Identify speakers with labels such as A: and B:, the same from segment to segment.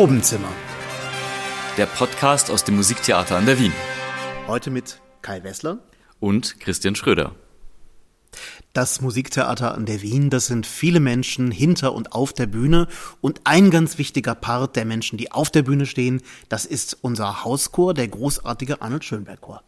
A: Probenzimmer.
B: Der Podcast aus dem Musiktheater an der Wien.
A: Heute mit Kai Wessler
B: und Christian Schröder.
A: Das Musiktheater an der Wien, das sind viele Menschen hinter und auf der Bühne. Und ein ganz wichtiger Part der Menschen, die auf der Bühne stehen, das ist unser Hauschor, der großartige Arnold Schönberg Chor.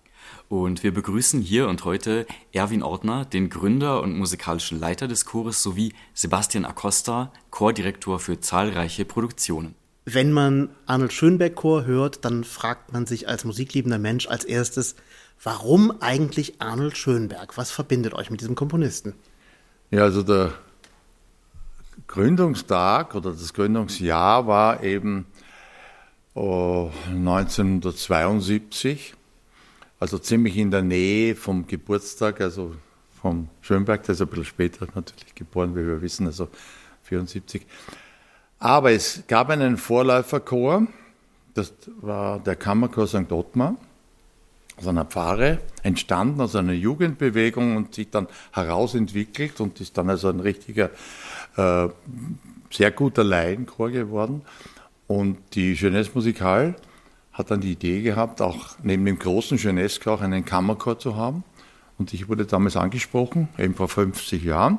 B: Und wir begrüßen hier und heute Erwin Ortner, den Gründer und musikalischen Leiter des Chores, sowie Sebastian Acosta, Chordirektor für zahlreiche Produktionen.
A: Wenn man Arnold Schönberg Chor hört, dann fragt man sich als musikliebender Mensch als erstes, warum eigentlich Arnold Schönberg? Was verbindet euch mit diesem Komponisten?
C: Ja, also der Gründungstag oder das Gründungsjahr war eben oh, 1972 also ziemlich in der Nähe vom Geburtstag, also vom Schönberg, der ist ein bisschen später natürlich geboren, wie wir wissen, also 74. Aber es gab einen Vorläuferchor, das war der Kammerchor St. Ottmar, aus einer Pfarre, entstanden aus einer Jugendbewegung und sich dann herausentwickelt und ist dann also ein richtiger, äh, sehr guter Laienchor geworden. Und die Jeunesse Musicale hat dann die Idee gehabt, auch neben dem großen Jeunesse auch einen Kammerchor zu haben. Und ich wurde damals angesprochen, eben vor 50 Jahren.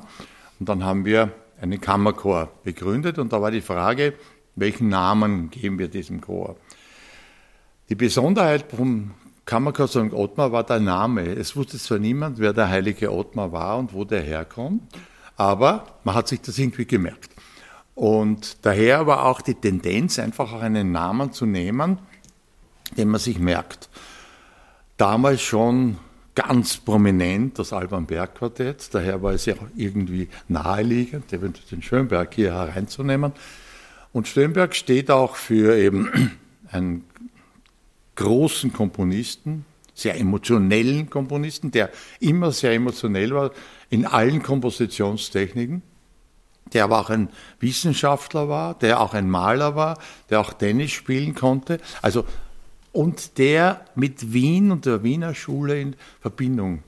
C: Und dann haben wir einen Kammerchor begründet und da war die Frage, welchen Namen geben wir diesem Chor? Die Besonderheit vom Kammerchor St. Ottmar war der Name. Es wusste zwar niemand, wer der heilige Ottmar war und wo der herkommt, aber man hat sich das irgendwie gemerkt. Und daher war auch die Tendenz, einfach auch einen Namen zu nehmen, den man sich merkt. Damals schon ganz prominent das Alban Berg Quartett, daher war es ja auch irgendwie naheliegend, eventuell den Schönberg hier hereinzunehmen. Und Schönberg steht auch für eben einen großen Komponisten, sehr emotionellen Komponisten, der immer sehr emotionell war in allen Kompositionstechniken, der aber auch ein Wissenschaftler war, der auch ein Maler war, der auch Tennis spielen konnte. Also und der mit Wien und der Wiener Schule in Verbindung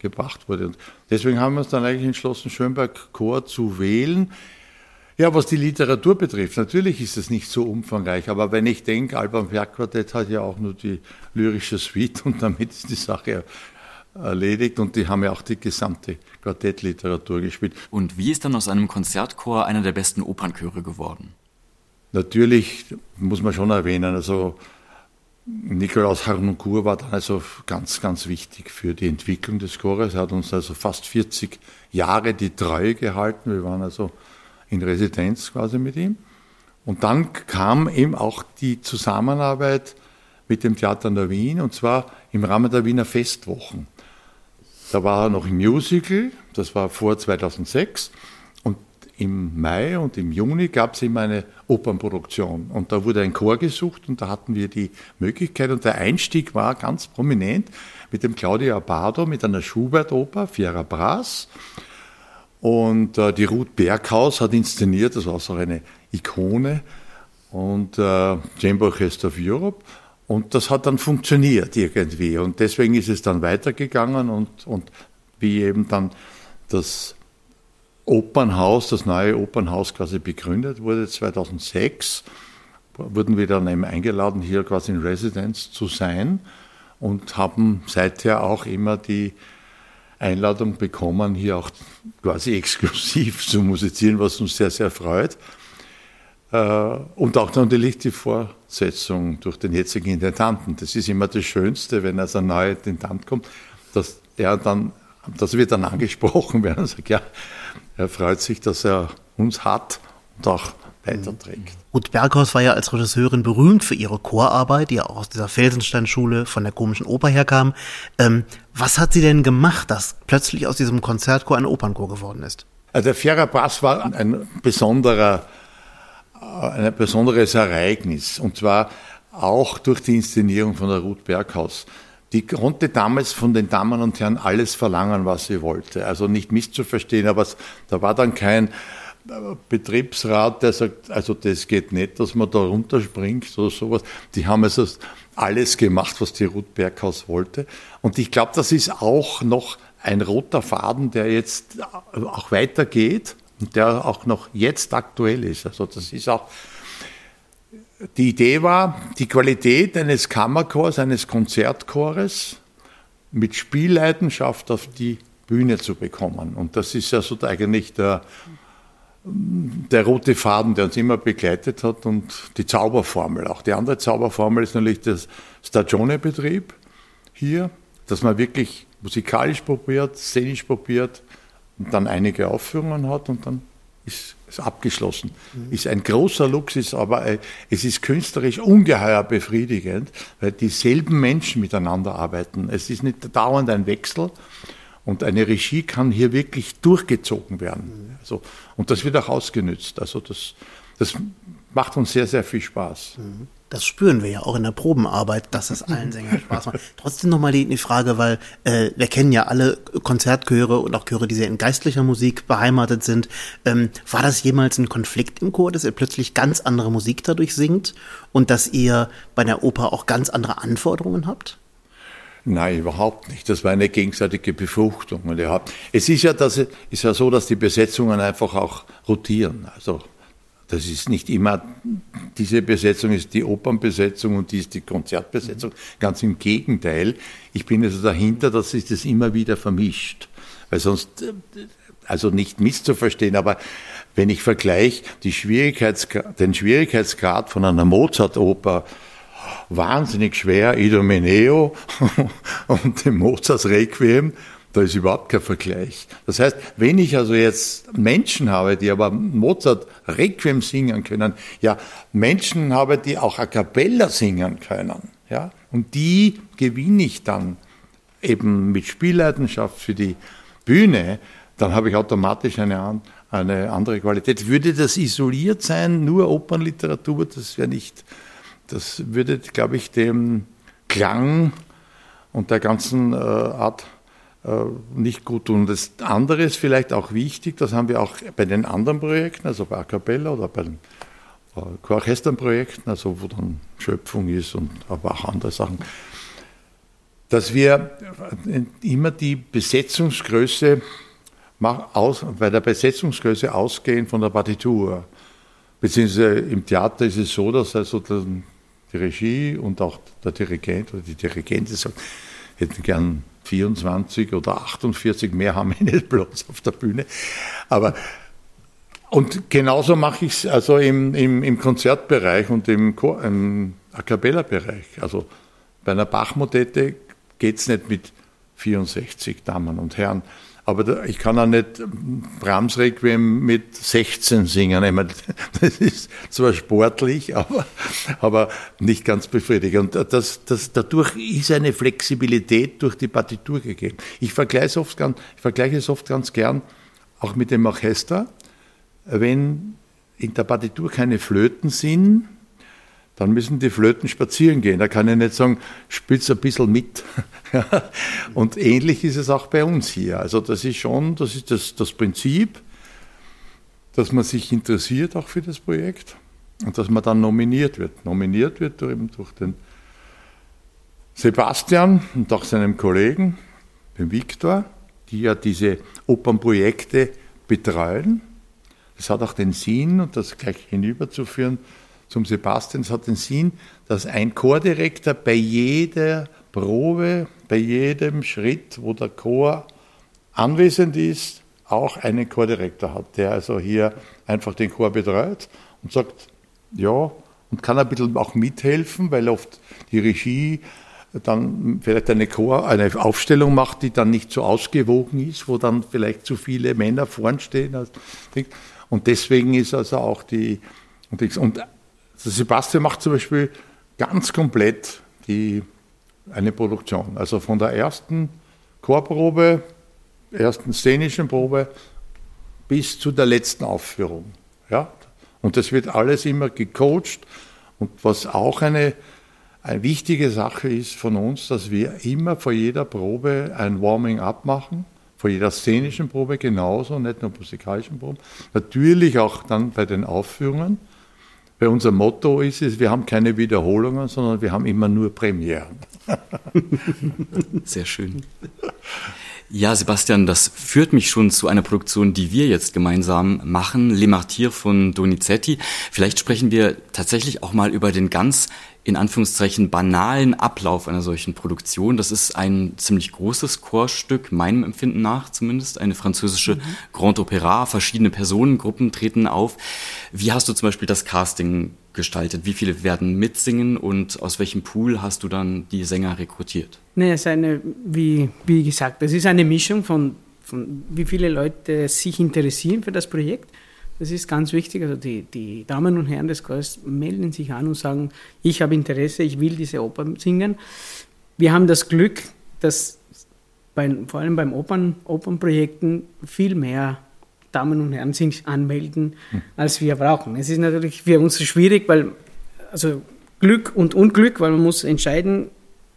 C: gebracht wurde. Und deswegen haben wir uns dann eigentlich entschlossen, Schönberg Chor zu wählen. Ja, was die Literatur betrifft, natürlich ist es nicht so umfangreich, aber wenn ich denke, Alban Berg Quartett hat ja auch nur die lyrische Suite und damit ist die Sache erledigt und die haben ja auch die gesamte Quartettliteratur gespielt.
B: Und wie ist dann aus einem Konzertchor einer der besten Opernchöre geworden?
C: Natürlich muss man schon erwähnen, also Nikolaus Harnoncourt war dann also ganz, ganz wichtig für die Entwicklung des Chores. Er hat uns also fast 40 Jahre die Treue gehalten. Wir waren also in Residenz quasi mit ihm. Und dann kam eben auch die Zusammenarbeit mit dem Theater in der Wien und zwar im Rahmen der Wiener Festwochen. Da war er noch im Musical, das war vor 2006 im Mai und im Juni gab es immer eine Opernproduktion. Und da wurde ein Chor gesucht und da hatten wir die Möglichkeit und der Einstieg war ganz prominent mit dem Claudio Abado mit einer Schubert-Oper, Fiera Brass. Und äh, die Ruth Berghaus hat inszeniert, das war so eine Ikone und äh, Chamber Orchestra of Europe. Und das hat dann funktioniert irgendwie. Und deswegen ist es dann weitergegangen und, und wie eben dann das Opernhaus, das neue Opernhaus quasi begründet wurde 2006, wurden wir dann eben eingeladen, hier quasi in Residence zu sein und haben seither auch immer die Einladung bekommen, hier auch quasi exklusiv zu musizieren, was uns sehr, sehr freut. Äh, und auch natürlich die Fortsetzung durch den jetzigen Intendanten. Das ist immer das Schönste, wenn also ein neuer Intendant kommt, dass er dann, dass wir dann angesprochen werden und sagt, ja, er freut sich, dass er uns hat und auch weiterträgt.
A: Ruth Berghaus war ja als Regisseurin berühmt für ihre Chorarbeit, die ja auch aus dieser Felsensteinschule von der komischen Oper herkam. Ähm, was hat sie denn gemacht, dass plötzlich aus diesem Konzertchor ein Opernchor geworden ist?
C: Also der Fiera Brass war ein besonderer, äh, ein besonderes Ereignis und zwar auch durch die Inszenierung von der Ruth Berghaus. Die konnte damals von den Damen und Herren alles verlangen, was sie wollte. Also nicht misszuverstehen, aber es, da war dann kein äh, Betriebsrat, der sagt, also das geht nicht, dass man da runterspringt oder sowas. Die haben also alles gemacht, was die Ruth Berghaus wollte. Und ich glaube, das ist auch noch ein roter Faden, der jetzt auch weitergeht und der auch noch jetzt aktuell ist. Also das ist auch die Idee war, die Qualität eines Kammerchors, eines Konzertchores mit Spielleidenschaft auf die Bühne zu bekommen. Und das ist ja so eigentlich der, der rote Faden, der uns immer begleitet hat und die Zauberformel. Auch die andere Zauberformel ist natürlich das Stagione-Betrieb hier, dass man wirklich musikalisch probiert, szenisch probiert und dann einige Aufführungen hat und dann ist es abgeschlossen. Mhm. Ist ein großer Luxus, aber äh, es ist künstlerisch ungeheuer befriedigend, weil dieselben Menschen miteinander arbeiten. Es ist nicht dauernd ein Wechsel und eine Regie kann hier wirklich durchgezogen werden. Mhm. Also, und das wird auch ausgenützt. Also das, das macht uns sehr, sehr viel Spaß. Mhm.
A: Das spüren wir ja auch in der Probenarbeit, dass es allen Sängern Spaß macht. Trotzdem nochmal die, die Frage, weil äh, wir kennen ja alle Konzertchöre und auch Chöre, die sehr in geistlicher Musik beheimatet sind. Ähm, war das jemals ein Konflikt im Chor, dass ihr plötzlich ganz andere Musik dadurch singt und dass ihr bei der Oper auch ganz andere Anforderungen habt?
C: Nein, überhaupt nicht. Das war eine gegenseitige Befruchtung. Es ist ja, das, ist ja so, dass die Besetzungen einfach auch rotieren. Also das ist nicht immer, diese Besetzung ist die Opernbesetzung und die ist die Konzertbesetzung. Ganz im Gegenteil. Ich bin also dahinter, dass sich das immer wieder vermischt. Weil sonst, also nicht misszuverstehen, aber wenn ich vergleiche die Schwierigkeitsgrad, den Schwierigkeitsgrad von einer Mozart-Oper, wahnsinnig schwer, Idomeneo und dem Mozarts Requiem, da ist überhaupt kein Vergleich. Das heißt, wenn ich also jetzt Menschen habe, die aber Mozart Requiem singen können, ja, Menschen habe, die auch a cappella singen können, ja, und die gewinne ich dann eben mit Spielleidenschaft für die Bühne, dann habe ich automatisch eine, eine andere Qualität. Würde das isoliert sein, nur Opernliteratur, das wäre nicht, das würde, glaube ich, dem Klang und der ganzen äh, Art nicht gut tun. Das andere ist vielleicht auch wichtig, das haben wir auch bei den anderen Projekten, also bei A Cappella oder bei den äh, Chorchesternprojekten, also wo dann Schöpfung ist und aber auch andere Sachen, dass wir immer die Besetzungsgröße bei der Besetzungsgröße ausgehen von der Partitur. Beziehungsweise im Theater ist es so, dass also die Regie und auch der Dirigent oder die Dirigentin sagt, hätten gern 24 oder 48, mehr haben wir nicht bloß auf der Bühne. Aber und genauso mache ich es also im, im, im, Konzertbereich und im, im A Cappella-Bereich. Also bei einer Bachmodette geht es nicht mit 64 Damen und Herren. Aber ich kann auch nicht Brahms Requiem mit 16 singen. Ich meine, das ist zwar sportlich, aber, aber nicht ganz befriedigend. Und das, das, dadurch ist eine Flexibilität durch die Partitur gegeben. Ich vergleiche oft ganz, ich vergleiche es oft ganz gern auch mit dem Orchester. Wenn in der Partitur keine Flöten sind, dann müssen die Flöten spazieren gehen. Da kann ich nicht sagen, spielst ein bisschen mit. und ähnlich ist es auch bei uns hier. Also das ist schon, das ist das, das Prinzip, dass man sich interessiert auch für das Projekt und dass man dann nominiert wird. Nominiert wird eben durch den Sebastian und auch seinem Kollegen, den Viktor, die ja diese Opernprojekte betreuen. Das hat auch den Sinn, und das gleich hinüberzuführen, zum Sebastian. Es hat den Sinn, dass ein Chordirektor bei jeder Probe, bei jedem Schritt, wo der Chor anwesend ist, auch einen Chordirektor hat, der also hier einfach den Chor betreut und sagt, ja, und kann ein bisschen auch mithelfen, weil oft die Regie dann vielleicht eine Chor, eine Aufstellung macht, die dann nicht so ausgewogen ist, wo dann vielleicht zu viele Männer vorn stehen. Und deswegen ist also auch die, und der Sebastian macht zum Beispiel ganz komplett die, eine Produktion. Also von der ersten Chorprobe, ersten szenischen Probe bis zu der letzten Aufführung. Ja? Und das wird alles immer gecoacht. Und was auch eine, eine wichtige Sache ist von uns, dass wir immer vor jeder Probe ein Warming-up machen, vor jeder szenischen Probe genauso, nicht nur musikalischen Proben. Natürlich auch dann bei den Aufführungen. Weil unser Motto ist es, wir haben keine Wiederholungen, sondern wir haben immer nur Premieren.
B: Sehr schön. Ja, Sebastian, das führt mich schon zu einer Produktion, die wir jetzt gemeinsam machen, Le Martyr von Donizetti. Vielleicht sprechen wir tatsächlich auch mal über den ganz in Anführungszeichen banalen Ablauf einer solchen Produktion. Das ist ein ziemlich großes Chorstück, meinem Empfinden nach zumindest, eine französische mhm. Grand Opera. Verschiedene Personengruppen treten auf. Wie hast du zum Beispiel das Casting gestaltet? Wie viele werden mitsingen und aus welchem Pool hast du dann die Sänger rekrutiert?
D: Nee, es ist eine, wie, wie gesagt, es ist eine Mischung von, von wie viele Leute sich interessieren für das Projekt das ist ganz wichtig. Also die, die Damen und Herren des Chors melden sich an und sagen, ich habe Interesse, ich will diese Oper singen. Wir haben das Glück, dass bei, vor allem beim Opern, Opernprojekten viel mehr Damen und Herren sich anmelden, hm. als wir brauchen. Es ist natürlich für uns schwierig, weil also Glück und Unglück, weil man muss entscheiden,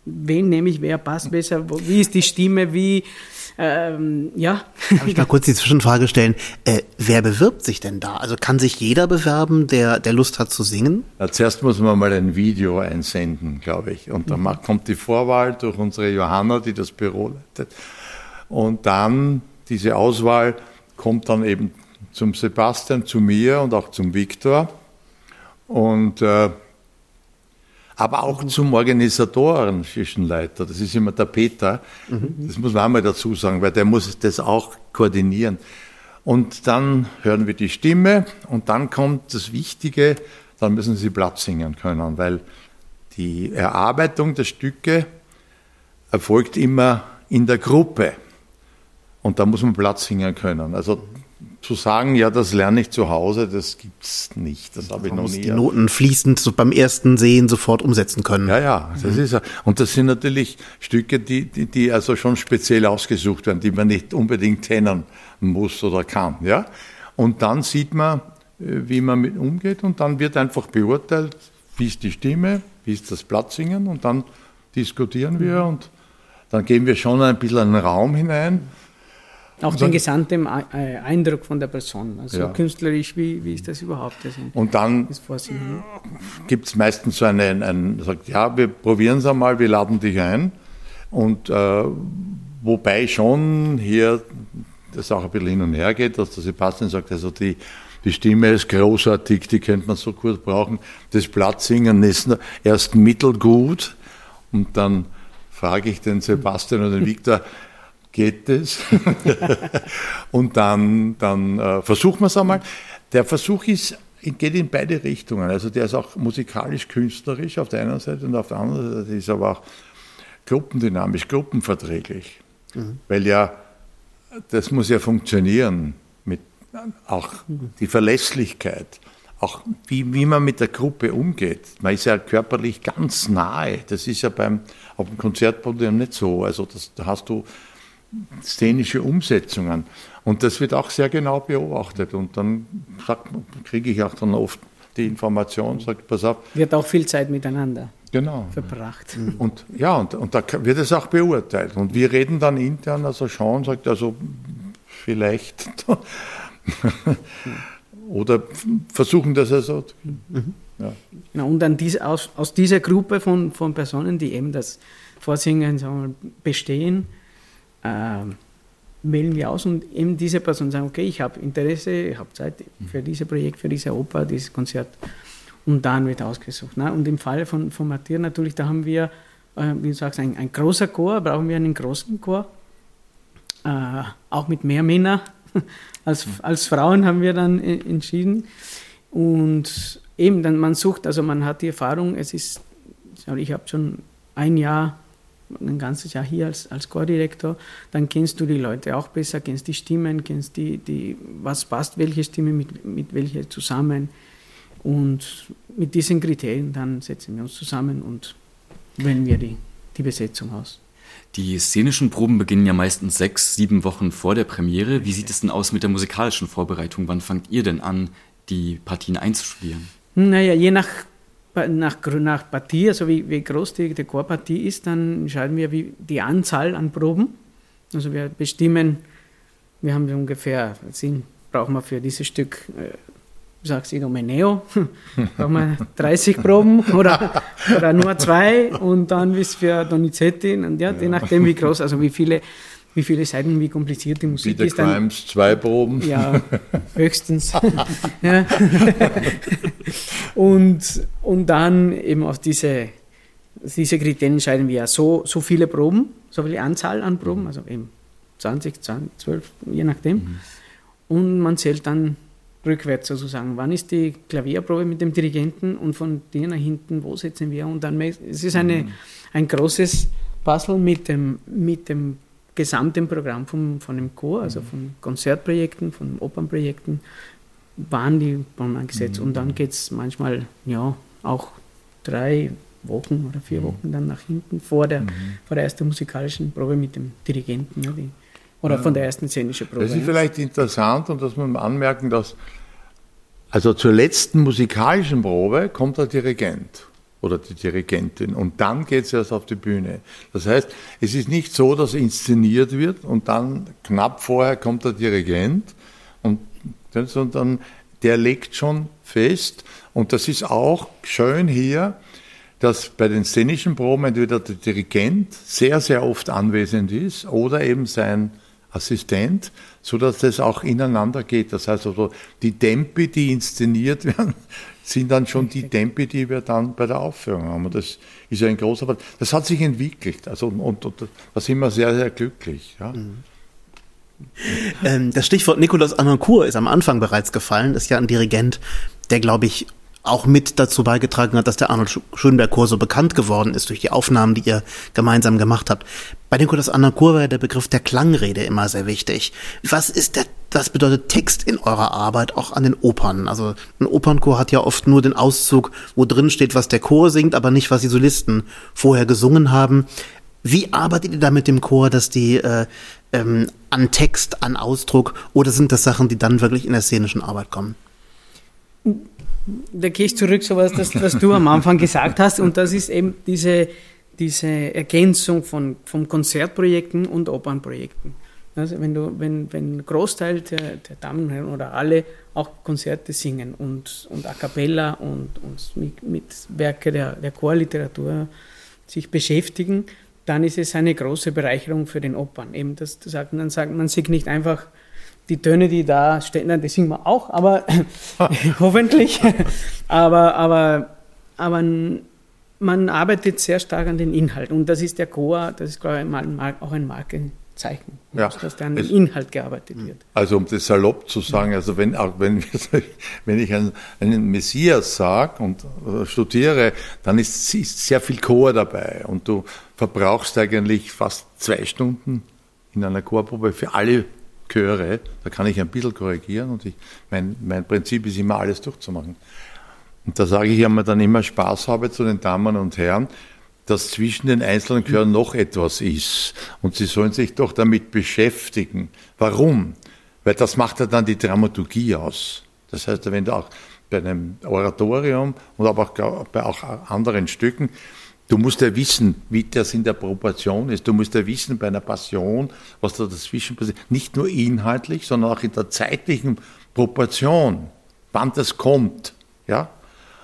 D: wen nehme ich, wer passt besser, wie ist die Stimme, wie ähm, ja.
A: Darf ich mal kurz die Zwischenfrage stellen? Äh, wer bewirbt sich denn da? Also kann sich jeder bewerben, der, der Lust hat zu singen?
C: Ja, zuerst muss man mal ein Video einsenden, glaube ich. Und dann mhm. kommt die Vorwahl durch unsere Johanna, die das Büro leitet. Und dann diese Auswahl kommt dann eben zum Sebastian, zu mir und auch zum Viktor. Und äh, aber auch zum Organisatoren Leiter. Das ist immer der Peter. Mhm. Das muss man einmal dazu sagen, weil der muss das auch koordinieren. Und dann hören wir die Stimme und dann kommt das Wichtige, dann müssen sie Platz singen können, weil die Erarbeitung der Stücke erfolgt immer in der Gruppe. Und da muss man Platz singen können. Also zu sagen, ja, das lerne ich zu Hause, das gibt's nicht. Das habe ich noch nie.
A: Die Noten fließend so beim ersten Sehen sofort umsetzen können.
C: Ja, ja, das mhm. ist ja. Und das sind natürlich Stücke, die, die, die also schon speziell ausgesucht werden, die man nicht unbedingt kennen muss oder kann, ja. Und dann sieht man, äh, wie man mit umgeht und dann wird einfach beurteilt, wie ist die Stimme, wie ist das Platzsingen und dann diskutieren wir mhm. und dann geben wir schon ein bisschen einen Raum hinein
D: auch den gesamten äh, Eindruck von der Person, also ja. künstlerisch, wie, wie ist das überhaupt? Das
C: und dann gibt es meistens so einen, einen, sagt, ja, wir probieren es einmal, wir laden dich ein. Und äh, wobei schon hier das auch ein bisschen hin und her geht, dass der Sebastian sagt, also die, die Stimme ist großartig, die könnte man so gut brauchen. Das Platzsingen ist erst mittelgut. Und dann frage ich den Sebastian und den Viktor, geht es. und dann, dann äh, versuchen wir es einmal. Der Versuch ist, geht in beide Richtungen. Also der ist auch musikalisch künstlerisch auf der einen Seite und auf der anderen Seite ist aber auch gruppendynamisch, gruppenverträglich. Mhm. Weil ja, das muss ja funktionieren mit auch die Verlässlichkeit, auch wie, wie man mit der Gruppe umgeht. Man ist ja körperlich ganz nahe. Das ist ja beim auf dem Konzertpodium nicht so. Also das, da hast du szenische Umsetzungen. Und das wird auch sehr genau beobachtet. Und dann kriege ich auch dann oft die Information, sagt, pass auf.
D: Wird auch viel Zeit miteinander
C: genau.
D: verbracht.
C: Und ja, und, und da wird es auch beurteilt. Und wir reden dann intern, also Sean sagt, also vielleicht. Oder versuchen das also.
D: Mhm. Ja. Genau, und dann diese, aus, aus dieser Gruppe von, von Personen, die eben das Vorsingen wir, bestehen, äh, wählen wir aus und eben diese Person sagen, okay, ich habe Interesse, ich habe Zeit für dieses Projekt, für diese Oper, dieses Konzert. Und dann wird ausgesucht. Ne? Und im Fall von, von Matthias natürlich, da haben wir, äh, wie du sagst, ein, ein großer Chor, brauchen wir einen großen Chor, äh, auch mit mehr Männern als, als Frauen haben wir dann äh, entschieden. Und eben, dann man sucht, also man hat die Erfahrung, es ist, ich habe schon ein Jahr ein ganzes Jahr hier als, als Chordirektor, dann kennst du die Leute auch besser, kennst die Stimmen, kennst die, die was passt, welche Stimme mit, mit welcher zusammen. Und mit diesen Kriterien dann setzen wir uns zusammen und wählen wir die, die Besetzung aus.
B: Die szenischen Proben beginnen ja meistens sechs, sieben Wochen vor der Premiere. Wie sieht es denn aus mit der musikalischen Vorbereitung? Wann fangt ihr denn an, die Partien einzustudieren?
D: Naja, je nach nach, nach Partie, also wie, wie groß die, die Chorpartie ist, dann entscheiden wir wie die Anzahl an Proben. Also wir bestimmen, wir haben ungefähr, sind, brauchen wir für dieses Stück, äh, sagst du, Meneo, brauchen wir 30 Proben oder, oder nur zwei und dann bis für Donizetti und ja, je nachdem wie groß, also wie viele wie viele Seiten, wie kompliziert die Musik
C: Peter
D: ist. Dann,
C: Crimes, zwei Proben.
D: Ja, höchstens. ja. und, und dann eben auf diese, diese Kriterien entscheiden wir ja so, so viele Proben, so viele Anzahl an Proben, also eben 20, 20 12, je nachdem. Mhm. Und man zählt dann rückwärts sozusagen. Wann ist die Klavierprobe mit dem Dirigenten und von dir nach hinten, wo setzen wir? Und dann, es ist eine, mhm. ein großes Puzzle mit dem, mit dem gesamten Programm vom, von dem Chor, also mhm. von Konzertprojekten, von Opernprojekten, waren die Proben angesetzt. Mhm. Und dann geht es manchmal ja auch drei Wochen oder vier mhm. Wochen dann nach hinten vor der, vor der ersten musikalischen Probe mit dem Dirigenten. Ja, die, oder von der ersten szenischen Probe.
C: Das ist vielleicht interessant und das muss man anmerken, dass also zur letzten musikalischen Probe kommt der Dirigent oder die Dirigentin und dann geht es erst auf die Bühne. Das heißt, es ist nicht so, dass inszeniert wird und dann knapp vorher kommt der Dirigent und sondern der legt schon fest und das ist auch schön hier, dass bei den szenischen Proben entweder der Dirigent sehr, sehr oft anwesend ist oder eben sein Assistent, so dass das auch ineinander geht. Das heißt also, die Tempi, die inszeniert werden, sind dann schon die Tempi, die wir dann bei der Aufführung haben. Und das ist ein großer, das hat sich entwickelt. Also, und, und da sind wir sehr, sehr glücklich. Ja. Mhm.
A: Ähm, das Stichwort Nikolaus Anancourt ist am Anfang bereits gefallen, ist ja ein Dirigent, der, glaube ich, auch mit dazu beigetragen hat, dass der Arnold Schönberg-Chor so bekannt geworden ist durch die Aufnahmen, die ihr gemeinsam gemacht habt. Bei Nikolaus Anancourt war ja der Begriff der Klangrede immer sehr wichtig. Was ist der, was bedeutet Text in eurer Arbeit auch an den Opern? Also ein Opernchor hat ja oft nur den Auszug, wo drin steht, was der Chor singt, aber nicht, was die Solisten vorher gesungen haben. Wie arbeitet ihr da mit dem Chor, dass die äh, ähm, an Text, an Ausdruck oder sind das Sachen, die dann wirklich in der szenischen Arbeit kommen?
D: Da gehe ich zurück, so was, das, was du am Anfang gesagt hast, und das ist eben diese, diese Ergänzung von, von Konzertprojekten und Opernprojekten. Also wenn du, wenn, wenn ein Großteil der, der Damen und Herren oder alle auch Konzerte singen und, und a cappella und, und mit, mit Werke der, der Chorliteratur sich beschäftigen, dann ist es eine große Bereicherung für den Opern. Eben das, das sagt, man sagt, man singt nicht einfach die Töne, die da stehen, die singen wir auch, aber hoffentlich. aber, aber, aber man arbeitet sehr stark an den Inhalt. Und das ist der Chor, das ist, glaube ich, auch ein Markenzeichen, ja, dass da an den Inhalt gearbeitet wird.
C: Also um das salopp zu sagen, also wenn, wenn, wenn ich einen, einen Messias sage und äh, studiere, dann ist, ist sehr viel Chor dabei und du verbrauchst eigentlich fast zwei Stunden in einer Chorprobe für alle Chöre, da kann ich ein bisschen korrigieren und ich, mein, mein Prinzip ist immer alles durchzumachen. Und da sage ich mir dann immer Spaß habe zu den Damen und Herren, dass zwischen den einzelnen Chören noch etwas ist. Und sie sollen sich doch damit beschäftigen. Warum? Weil das macht ja dann die Dramaturgie aus. Das heißt, wenn du auch bei einem Oratorium und aber auch bei auch anderen Stücken Du musst ja wissen, wie das in der Proportion ist. Du musst ja wissen bei einer Passion, was da dazwischen passiert. Nicht nur inhaltlich, sondern auch in der zeitlichen Proportion, wann das kommt. Ja?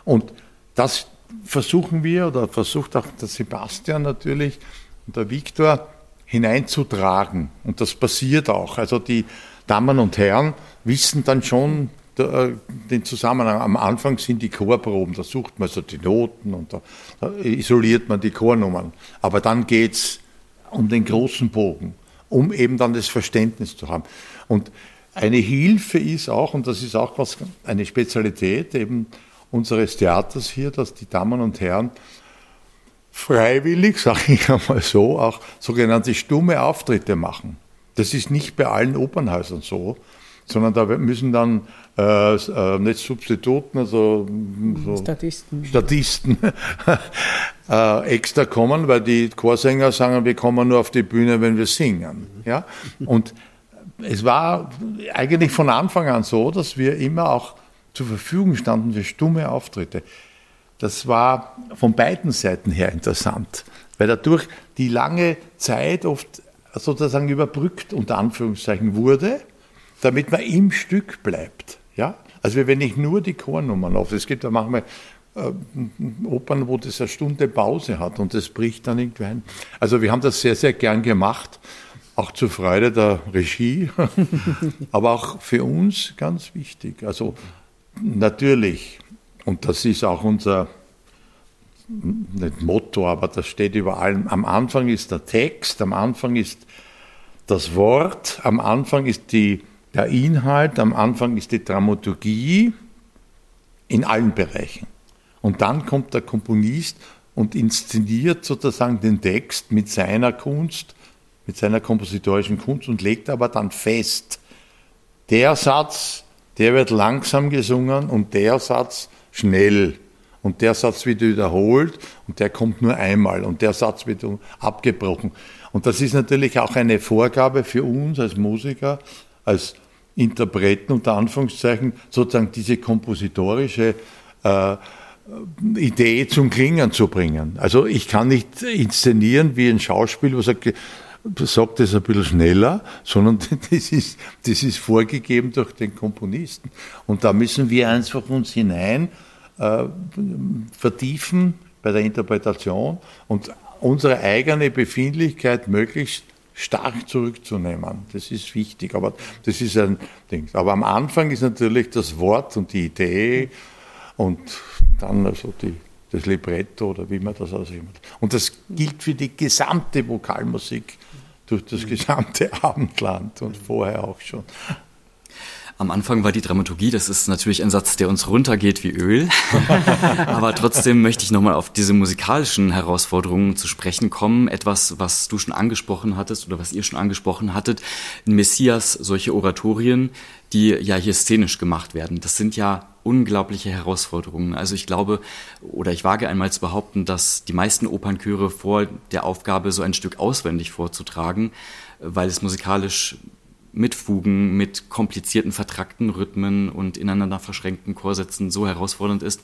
C: Und das versuchen wir, oder versucht auch der Sebastian natürlich und der Viktor hineinzutragen. Und das passiert auch. Also die Damen und Herren wissen dann schon, äh, den Zusammenhang. Am Anfang sind die Chorproben, da sucht man so die Noten und da, da isoliert man die Chornummern. Aber dann geht es um den großen Bogen, um eben dann das Verständnis zu haben. Und eine Hilfe ist auch, und das ist auch was, eine Spezialität eben unseres Theaters hier, dass die Damen und Herren freiwillig, sage ich einmal so, auch sogenannte stumme Auftritte machen. Das ist nicht bei allen Opernhäusern so, sondern da müssen dann äh, äh, nicht Substituten, also
D: so Statisten,
C: Statisten äh, extra kommen, weil die Chorsänger sagen, wir kommen nur auf die Bühne, wenn wir singen. Ja? Und es war eigentlich von Anfang an so, dass wir immer auch zur Verfügung standen für stumme Auftritte. Das war von beiden Seiten her interessant, weil dadurch die lange Zeit oft sozusagen überbrückt, unter Anführungszeichen, wurde damit man im Stück bleibt. Ja? Also wenn ich nur die Chornummern auf, es gibt da manchmal äh, Opern, wo das eine Stunde Pause hat und das bricht dann irgendwie ein. Also wir haben das sehr, sehr gern gemacht, auch zur Freude der Regie, aber auch für uns ganz wichtig. Also natürlich, und das ist auch unser nicht Motto, aber das steht über allem. Am Anfang ist der Text, am Anfang ist das Wort, am Anfang ist die, der Inhalt, am Anfang ist die Dramaturgie in allen Bereichen. Und dann kommt der Komponist und inszeniert sozusagen den Text mit seiner Kunst, mit seiner kompositorischen Kunst und legt aber dann fest, der Satz, der wird langsam gesungen und der Satz schnell. Und der Satz wird wiederholt und der kommt nur einmal und der Satz wird abgebrochen. Und das ist natürlich auch eine Vorgabe für uns als Musiker, als Interpreten unter Anführungszeichen, sozusagen diese kompositorische äh, Idee zum Klingen zu bringen. Also ich kann nicht inszenieren wie ein Schauspiel, wo sagt, sagt das ein bisschen schneller, sondern das ist, das ist vorgegeben durch den Komponisten. Und da müssen wir einfach uns hinein äh, vertiefen bei der Interpretation und unsere eigene Befindlichkeit möglichst stark zurückzunehmen. Das ist wichtig, aber das ist ein Ding. Aber am Anfang ist natürlich das Wort und die Idee und dann also die, das Libretto oder wie man das aussieht. Und das gilt für die gesamte Vokalmusik durch das gesamte Abendland und vorher auch schon.
B: Am Anfang war die Dramaturgie, das ist natürlich ein Satz, der uns runtergeht wie Öl. Aber trotzdem möchte ich nochmal auf diese musikalischen Herausforderungen zu sprechen kommen. Etwas, was du schon angesprochen hattest oder was ihr schon angesprochen hattet. Messias solche Oratorien, die ja hier szenisch gemacht werden. Das sind ja unglaubliche Herausforderungen. Also ich glaube, oder ich wage einmal zu behaupten, dass die meisten Opernchöre vor der Aufgabe, so ein Stück auswendig vorzutragen, weil es musikalisch mit Fugen, mit komplizierten, vertrackten Rhythmen und ineinander verschränkten Chorsätzen so herausfordernd ist.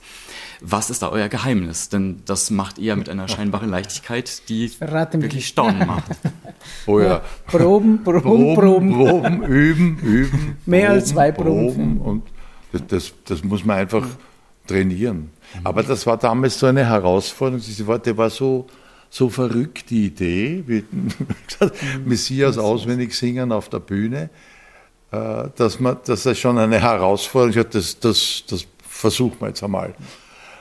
B: Was ist da euer Geheimnis? Denn das macht ihr mit einer scheinbaren Leichtigkeit, die wirklich Staunen macht.
C: Oh ja.
D: Proben, Proben, Proben. Proben,
C: Proben üben, üben.
D: Mehr Proben, als zwei Proben. Proben.
C: Und das, das, das, muss man einfach trainieren. Aber das war damals so eine Herausforderung. Diese Worte war so so verrückt die Idee, wie gesagt, Messias auswendig singen auf der Bühne, äh, dass man, dass das schon eine Herausforderung ist. Das, das, das versuchen wir jetzt einmal.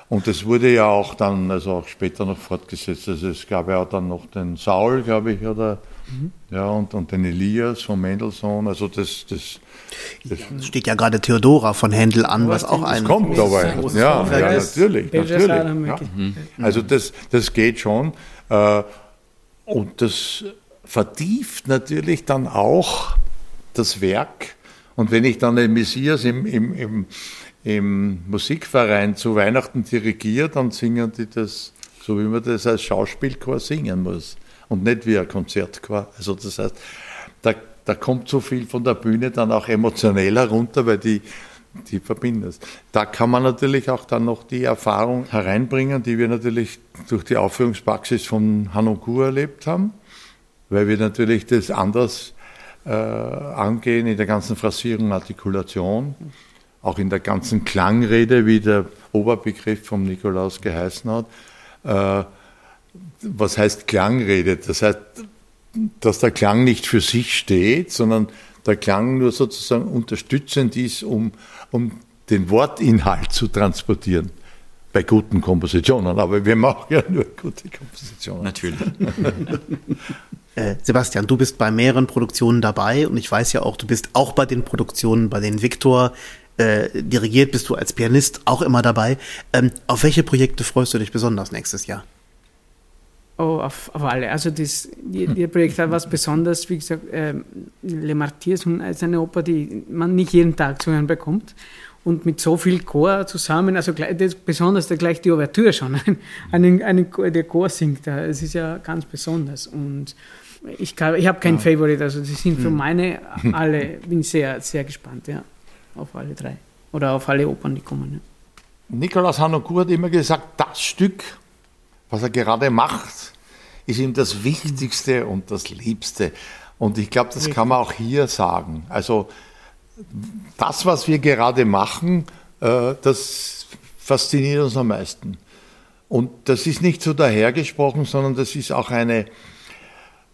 C: Und das wurde ja auch dann, also auch später noch fortgesetzt. Also es gab ja auch dann noch den Saul, glaube ich, oder mhm. ja, und, und den Elias von Mendelssohn. Also das, das,
A: das ja, steht ja gerade Theodora von Händel an, was auch ein.
C: Kommt dabei. Ja, ja, natürlich. natürlich ja. Also das, das geht schon. Äh, und das vertieft natürlich dann auch das Werk. Und wenn ich dann den Messias im, im, im, im Musikverein zu Weihnachten dirigiere, dann singen die das so, wie man das als Schauspielchor singen muss. Und nicht wie ein Konzertchor. Also das heißt, da, da kommt so viel von der Bühne dann auch emotionell herunter, weil die die verbindest. Da kann man natürlich auch dann noch die Erfahrung hereinbringen, die wir natürlich durch die Aufführungspraxis von Hanokku erlebt haben, weil wir natürlich das anders äh, angehen in der ganzen Phrasierung, Artikulation, auch in der ganzen Klangrede, wie der Oberbegriff vom Nikolaus geheißen hat. Äh, was heißt Klangrede? Das heißt, dass der Klang nicht für sich steht, sondern der Klang nur sozusagen unterstützend ist, um, um den Wortinhalt zu transportieren. Bei guten Kompositionen, aber wir machen ja nur gute Kompositionen.
B: Natürlich.
A: Äh, Sebastian, du bist bei mehreren Produktionen dabei und ich weiß ja auch, du bist auch bei den Produktionen, bei denen Viktor äh, dirigiert, bist du als Pianist auch immer dabei. Ähm, auf welche Projekte freust du dich besonders nächstes Jahr?
D: Oh, auf, auf alle. Also das, ihr Projekt hat was Besonderes. Wie gesagt, äh, Le Martyrs ist eine Oper, die man nicht jeden Tag zu hören bekommt. Und mit so viel Chor zusammen, also das besonders gleich die Ouvertüre schon, einen, einen, der Chor singt da. Es ist ja ganz besonders. Und ich, ich habe keinen ja. Favorite, also sie sind für hm. meine alle, bin sehr, sehr gespannt, ja, auf alle drei. Oder auf alle Opern, die kommen. Ja.
C: Nikolaus Hanokur hat immer gesagt, das Stück was er gerade macht, ist ihm das Wichtigste und das Liebste. Und ich glaube, das kann man auch hier sagen. Also das, was wir gerade machen, äh, das fasziniert uns am meisten. Und das ist nicht so dahergesprochen, sondern das ist auch eine,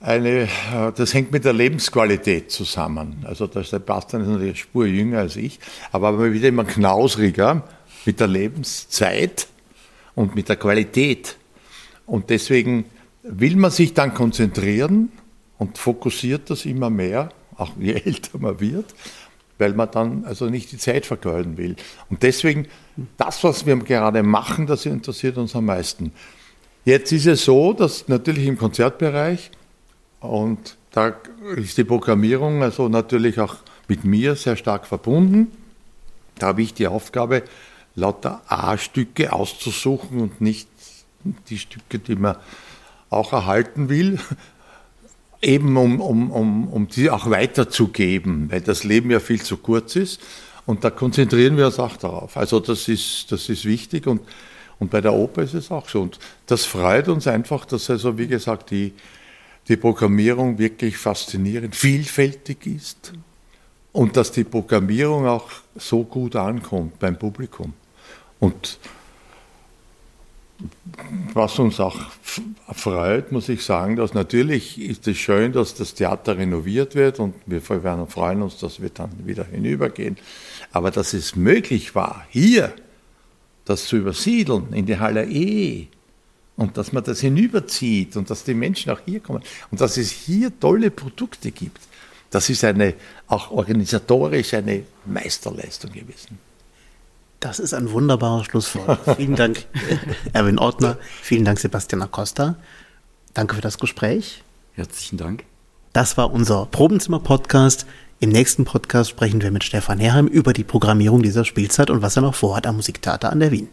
C: eine, äh, das hängt mit der Lebensqualität zusammen. Also der Sebastian ist natürlich Spur jünger als ich, aber wieder immer knausriger mit der Lebenszeit und mit der Qualität. Und deswegen will man sich dann konzentrieren und fokussiert das immer mehr, auch je älter man wird, weil man dann also nicht die Zeit vergeuden will. Und deswegen, das, was wir gerade machen, das interessiert uns am meisten. Jetzt ist es so, dass natürlich im Konzertbereich und da ist die Programmierung also natürlich auch mit mir sehr stark verbunden. Da habe ich die Aufgabe, lauter A-Stücke auszusuchen und nicht die Stücke, die man auch erhalten will, eben um, um, um, um die auch weiterzugeben, weil das Leben ja viel zu kurz ist. Und da konzentrieren wir uns auch darauf. Also das ist, das ist wichtig und, und bei der Oper ist es auch so. Und das freut uns einfach, dass also, wie gesagt, die, die Programmierung wirklich faszinierend, vielfältig ist und dass die Programmierung auch so gut ankommt beim Publikum. Und was uns auch freut, muss ich sagen, dass natürlich ist es schön, dass das Theater renoviert wird und wir freuen uns, dass wir dann wieder hinübergehen. Aber dass es möglich war, hier das zu übersiedeln in die Halle E, und dass man das hinüberzieht und dass die Menschen auch hier kommen und dass es hier tolle Produkte gibt. Das ist eine, auch organisatorisch eine Meisterleistung gewesen.
A: Das ist ein wunderbarer Schlusswort. vielen Dank, Erwin Ortner. Vielen Dank, Sebastian Acosta. Danke für das Gespräch.
B: Herzlichen Dank.
A: Das war unser Probenzimmer-Podcast. Im nächsten Podcast sprechen wir mit Stefan Herheim über die Programmierung dieser Spielzeit und was er noch vorhat am Musiktheater an der Wien.